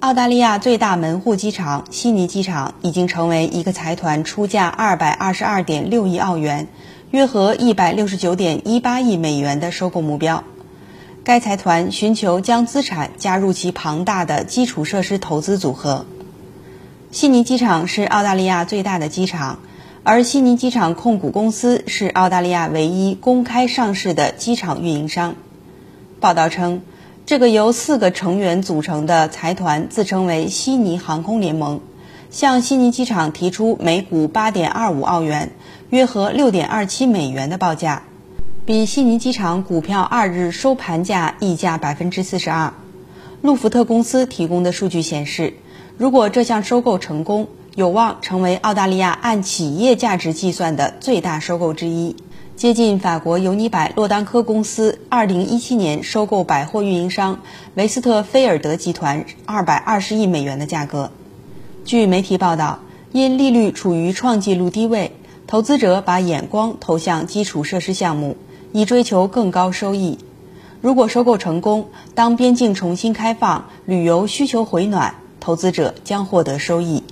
澳大利亚最大门户机场悉尼机场已经成为一个财团出价二百二十二点六亿澳元，约合一百六十九点一八亿美元的收购目标。该财团寻求将资产加入其庞大的基础设施投资组合。悉尼机场是澳大利亚最大的机场，而悉尼机场控股公司是澳大利亚唯一公开上市的机场运营商。报道称。这个由四个成员组成的财团自称为悉尼航空联盟，向悉尼机场提出每股八点二五澳元（约合六点二七美元）的报价，比悉尼机场股票二日收盘价溢价百分之四十二。路福特公司提供的数据显示，如果这项收购成功，有望成为澳大利亚按企业价值计算的最大收购之一。接近法国尤尼百洛丹科公司2017年收购百货运营商维斯特菲尔德集团220亿美元的价格。据媒体报道，因利率处于创纪录低位，投资者把眼光投向基础设施项目，以追求更高收益。如果收购成功，当边境重新开放，旅游需求回暖，投资者将获得收益。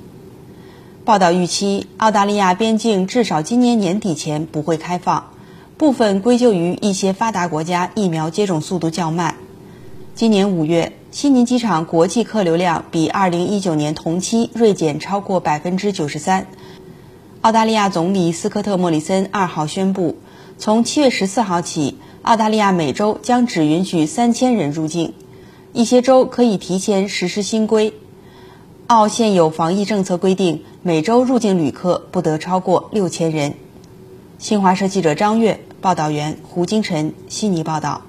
报道预期，澳大利亚边境至少今年年底前不会开放。部分归咎于一些发达国家疫苗接种速度较慢。今年五月，悉尼机场国际客流量比2019年同期锐减超过百分之九十三。澳大利亚总理斯科特·莫里森二号宣布，从七月十四号起，澳大利亚每周将只允许三千人入境，一些州可以提前实施新规。澳现有防疫政策规定，每周入境旅客不得超过六千人。新华社记者张悦，报道员胡金晨，悉尼报道。